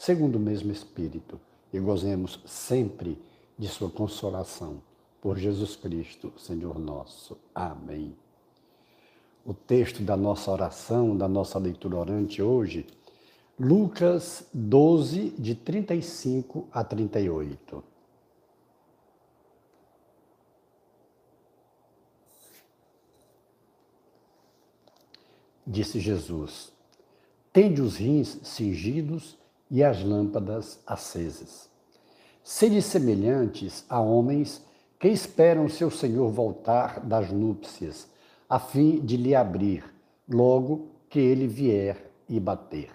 segundo o mesmo Espírito, e gozemos sempre de Sua consolação. Por Jesus Cristo, Senhor nosso. Amém. O texto da nossa oração, da nossa leitura orante hoje, Lucas 12, de 35 a 38. Disse Jesus: Tende os rins cingidos e as lâmpadas acesas. Sede semelhantes a homens que esperam seu senhor voltar das núpcias, a fim de lhe abrir, logo que ele vier e bater.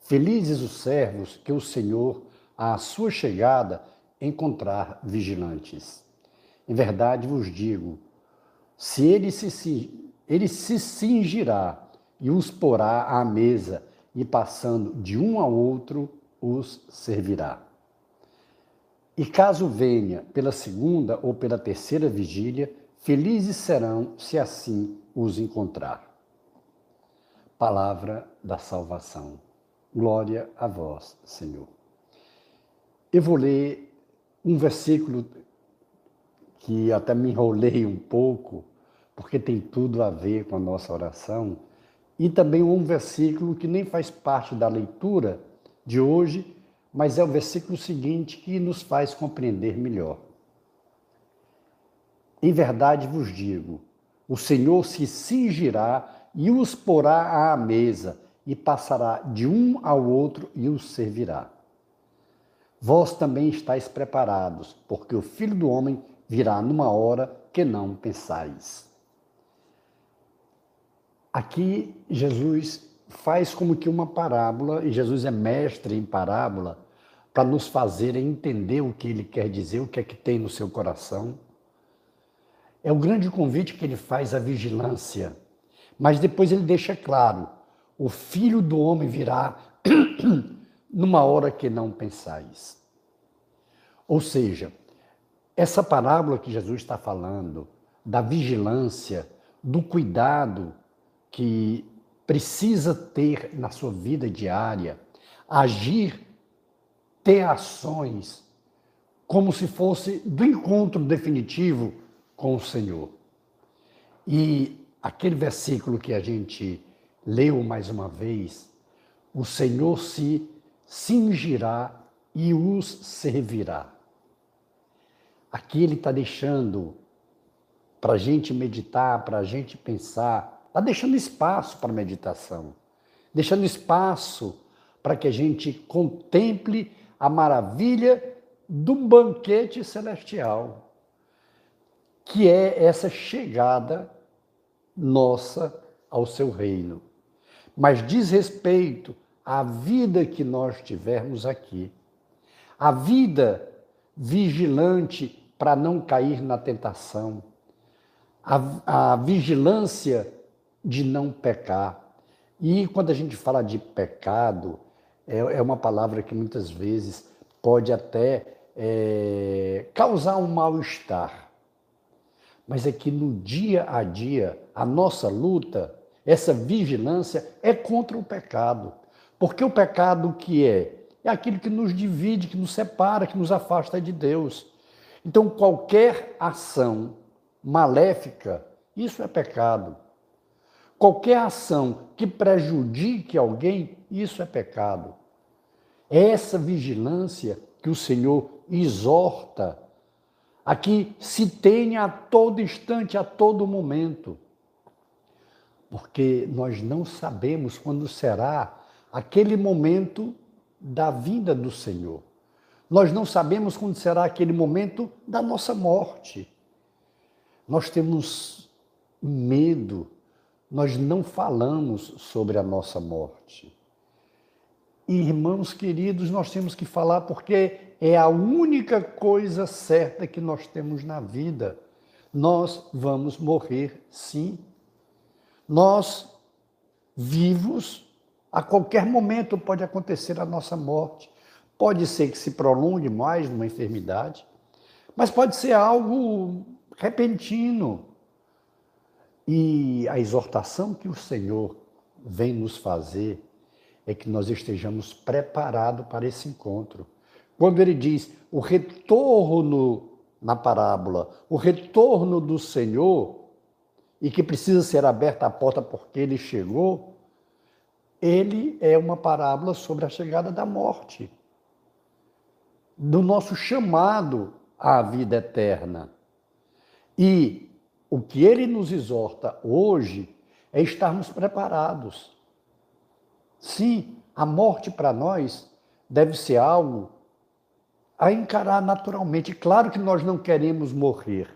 Felizes os servos que o Senhor, à sua chegada, encontrar vigilantes. Em verdade vos digo: se ele se, ele se cingirá e os porá à mesa, e passando de um ao outro, os servirá. E caso venha pela segunda ou pela terceira vigília, felizes serão se assim os encontrar. Palavra da salvação. Glória a vós, Senhor. Eu vou ler um versículo que até me enrolei um pouco, porque tem tudo a ver com a nossa oração, e também um versículo que nem faz parte da leitura de hoje, mas é o versículo seguinte que nos faz compreender melhor. Em verdade vos digo: o Senhor se cingirá e os porá à mesa e passará de um ao outro e os servirá. Vós também estáis preparados, porque o Filho do Homem virá numa hora que não pensais. Aqui Jesus faz como que uma parábola, e Jesus é mestre em parábola, para nos fazer entender o que ele quer dizer, o que é que tem no seu coração. É o grande convite que ele faz à vigilância. Mas depois ele deixa claro: o filho do homem virá numa hora que não pensais. Ou seja, essa parábola que Jesus está falando, da vigilância, do cuidado que precisa ter na sua vida diária, agir, ter ações, como se fosse do encontro definitivo com o Senhor. E aquele versículo que a gente leu mais uma vez, o Senhor se cingirá e os servirá. Aqui ele está deixando para a gente meditar, para a gente pensar, está deixando espaço para meditação, deixando espaço para que a gente contemple a maravilha do banquete celestial, que é essa chegada nossa ao seu reino mas diz respeito à vida que nós tivermos aqui. A vida vigilante para não cair na tentação. A, a vigilância de não pecar. E quando a gente fala de pecado, é, é uma palavra que muitas vezes pode até é, causar um mal-estar. Mas é que no dia a dia, a nossa luta essa vigilância é contra o pecado. Porque o pecado que é? É aquilo que nos divide, que nos separa, que nos afasta de Deus. Então, qualquer ação maléfica, isso é pecado. Qualquer ação que prejudique alguém, isso é pecado. É essa vigilância que o Senhor exorta a que se tenha a todo instante, a todo momento porque nós não sabemos quando será aquele momento da vinda do Senhor. Nós não sabemos quando será aquele momento da nossa morte. Nós temos medo, nós não falamos sobre a nossa morte. irmãos queridos, nós temos que falar porque é a única coisa certa que nós temos na vida. Nós vamos morrer, sim. Nós, vivos, a qualquer momento pode acontecer a nossa morte. Pode ser que se prolongue mais numa enfermidade, mas pode ser algo repentino. E a exortação que o Senhor vem nos fazer é que nós estejamos preparados para esse encontro. Quando ele diz o retorno na parábola, o retorno do Senhor, e que precisa ser aberta a porta porque ele chegou, ele é uma parábola sobre a chegada da morte, do nosso chamado à vida eterna. E o que ele nos exorta hoje é estarmos preparados. Sim, a morte para nós deve ser algo a encarar naturalmente. Claro que nós não queremos morrer.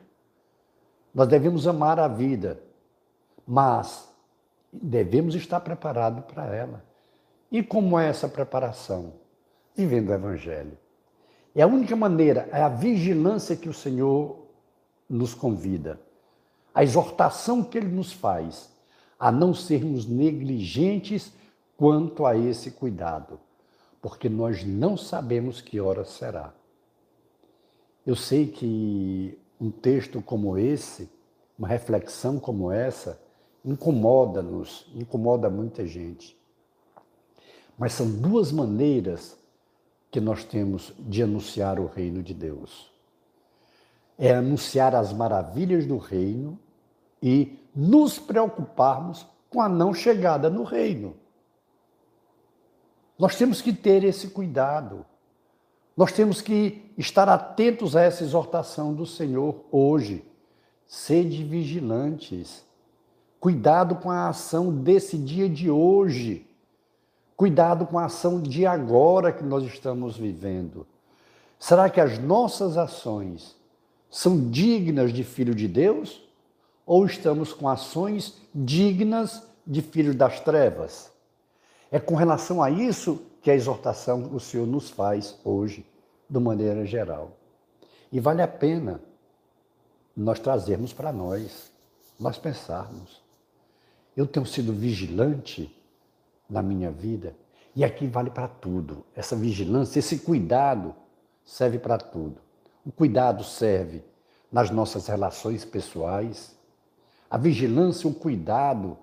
Nós devemos amar a vida, mas devemos estar preparados para ela. E como é essa preparação? Vivendo o Evangelho. É a única maneira, é a vigilância que o Senhor nos convida, a exortação que Ele nos faz a não sermos negligentes quanto a esse cuidado, porque nós não sabemos que hora será. Eu sei que um texto como esse, uma reflexão como essa, incomoda-nos, incomoda muita gente. Mas são duas maneiras que nós temos de anunciar o reino de Deus. É anunciar as maravilhas do reino e nos preocuparmos com a não chegada no reino. Nós temos que ter esse cuidado. Nós temos que estar atentos a essa exortação do Senhor hoje. Sede vigilantes. Cuidado com a ação desse dia de hoje. Cuidado com a ação de agora que nós estamos vivendo. Será que as nossas ações são dignas de filho de Deus? Ou estamos com ações dignas de filho das trevas? É com relação a isso que a exortação o Senhor nos faz hoje, de maneira geral. E vale a pena nós trazermos para nós, nós pensarmos. Eu tenho sido vigilante na minha vida. E aqui vale para tudo. Essa vigilância, esse cuidado serve para tudo. O cuidado serve nas nossas relações pessoais. A vigilância, o cuidado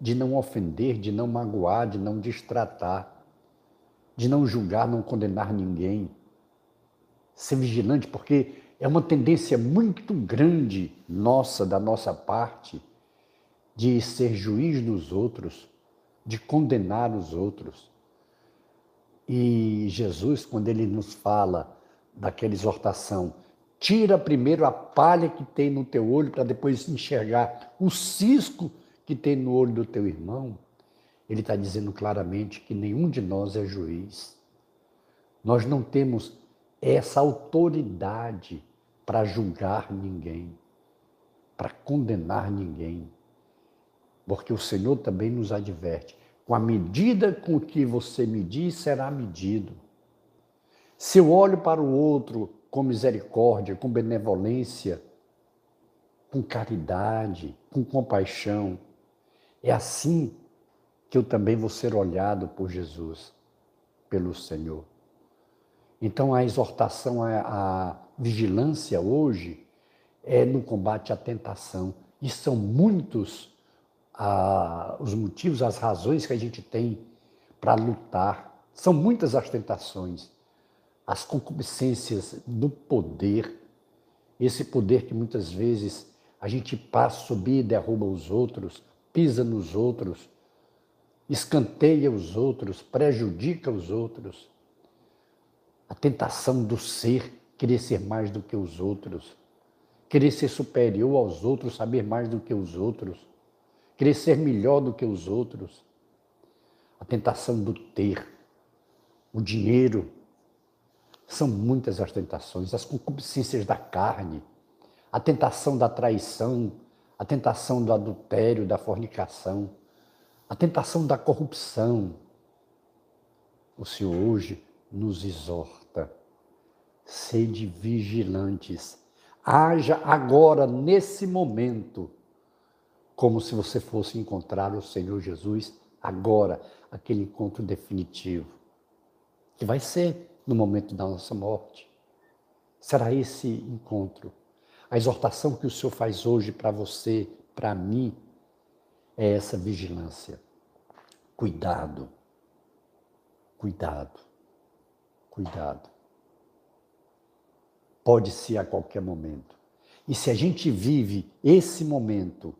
de não ofender, de não magoar, de não distratar, de não julgar, não condenar ninguém. Ser vigilante, porque é uma tendência muito grande nossa, da nossa parte, de ser juiz dos outros, de condenar os outros. E Jesus, quando ele nos fala daquela exortação, tira primeiro a palha que tem no teu olho para depois enxergar o cisco que tem no olho do teu irmão. Ele está dizendo claramente que nenhum de nós é juiz. Nós não temos essa autoridade para julgar ninguém, para condenar ninguém porque o Senhor também nos adverte. Com a medida com que você medir, será medido. Se eu olho para o outro com misericórdia, com benevolência, com caridade, com compaixão, é assim que eu também vou ser olhado por Jesus, pelo Senhor. Então a exortação à vigilância hoje é no combate à tentação. E são muitos a, os motivos, as razões que a gente tem para lutar. São muitas as tentações, as concupiscências do poder, esse poder que muitas vezes a gente passa, subir e derruba os outros, pisa nos outros, escanteia os outros, prejudica os outros. A tentação do ser, querer ser mais do que os outros, querer ser superior aos outros, saber mais do que os outros querer ser melhor do que os outros, a tentação do ter, o dinheiro. São muitas as tentações, as concupiscências da carne, a tentação da traição, a tentação do adultério, da fornicação, a tentação da corrupção, o Senhor hoje nos exorta. Sede vigilantes. Haja agora, nesse momento, como se você fosse encontrar o Senhor Jesus agora, aquele encontro definitivo, que vai ser no momento da nossa morte. Será esse encontro. A exortação que o Senhor faz hoje para você, para mim, é essa vigilância. Cuidado, cuidado, cuidado. Pode ser a qualquer momento. E se a gente vive esse momento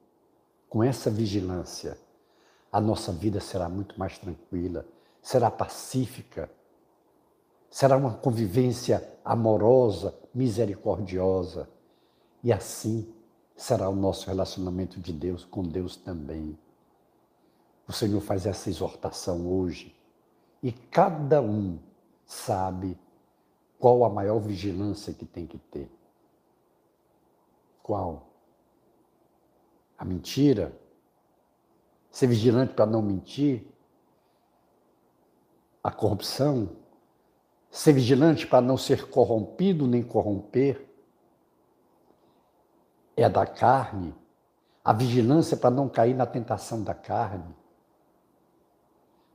com essa vigilância, a nossa vida será muito mais tranquila, será pacífica, será uma convivência amorosa, misericordiosa. E assim será o nosso relacionamento de Deus com Deus também. O Senhor faz essa exortação hoje e cada um sabe qual a maior vigilância que tem que ter. Qual? A mentira? Ser vigilante para não mentir? A corrupção? Ser vigilante para não ser corrompido nem corromper? É a da carne? A vigilância para não cair na tentação da carne?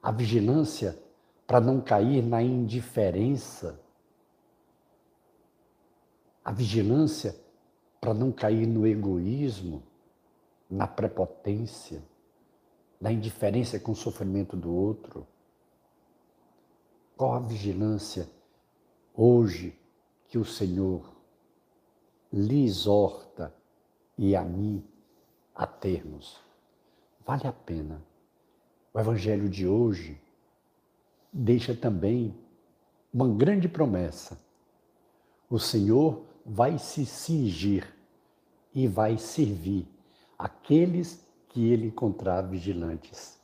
A vigilância para não cair na indiferença? A vigilância para não cair no egoísmo, na prepotência? da indiferença com o sofrimento do outro? Qual a vigilância hoje que o Senhor lhe exorta e a mim a termos? Vale a pena. O Evangelho de hoje deixa também uma grande promessa. O Senhor vai se cingir e vai servir aqueles que ele encontrar vigilantes.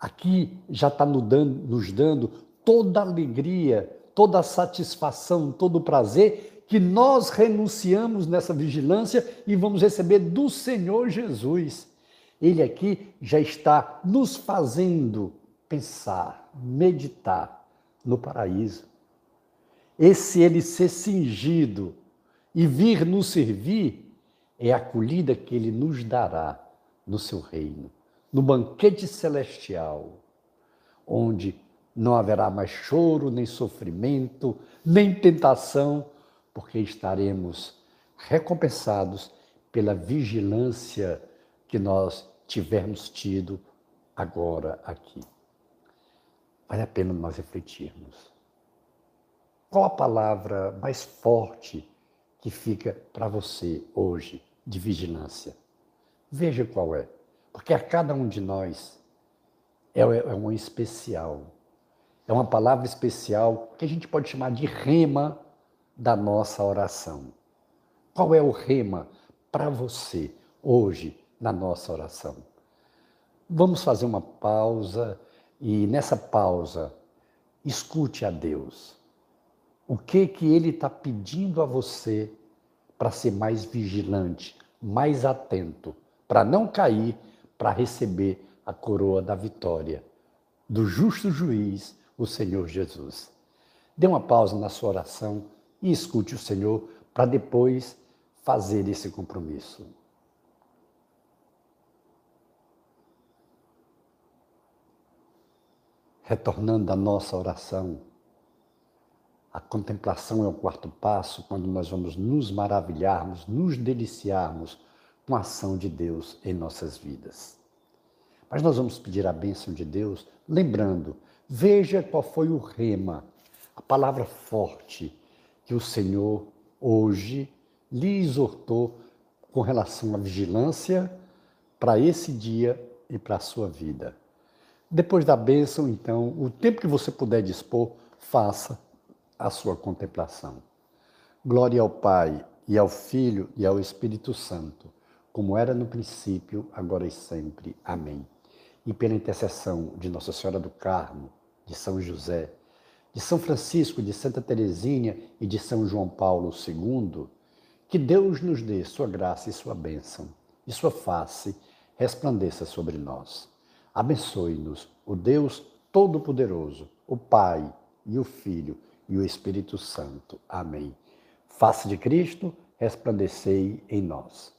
Aqui já está nos dando toda alegria, toda satisfação, todo o prazer que nós renunciamos nessa vigilância e vamos receber do Senhor Jesus. Ele aqui já está nos fazendo pensar, meditar no paraíso. Esse ele ser cingido e vir nos servir é a acolhida que ele nos dará no seu reino, no banquete celestial, onde não haverá mais choro, nem sofrimento, nem tentação, porque estaremos recompensados pela vigilância que nós tivermos tido agora aqui. Vale a pena nós refletirmos. Qual a palavra mais forte que fica para você hoje de vigilância? Veja qual é. Porque a cada um de nós é, é um especial. É uma palavra especial que a gente pode chamar de rema da nossa oração. Qual é o rema para você hoje na nossa oração? Vamos fazer uma pausa e nessa pausa escute a Deus. O que que Ele está pedindo a você para ser mais vigilante, mais atento para não cair, para receber a coroa da vitória do justo juiz, o Senhor Jesus. Dê uma pausa na sua oração e escute o Senhor para depois fazer esse compromisso. Retornando à nossa oração, a contemplação é o quarto passo quando nós vamos nos maravilharmos, nos deliciarmos com a ação de Deus em nossas vidas. Mas nós vamos pedir a bênção de Deus, lembrando, veja qual foi o rema, a palavra forte que o Senhor hoje lhe exortou com relação à vigilância para esse dia e para a sua vida. Depois da bênção, então, o tempo que você puder dispor, faça a sua contemplação. Glória ao Pai, e ao Filho, e ao Espírito Santo como era no princípio, agora e sempre. Amém. E pela intercessão de Nossa Senhora do Carmo, de São José, de São Francisco, de Santa Teresinha e de São João Paulo II, que Deus nos dê sua graça e sua bênção, e sua face resplandeça sobre nós. Abençoe-nos, o Deus Todo-Poderoso, o Pai e o Filho e o Espírito Santo. Amém. Face de Cristo, resplandecei em nós.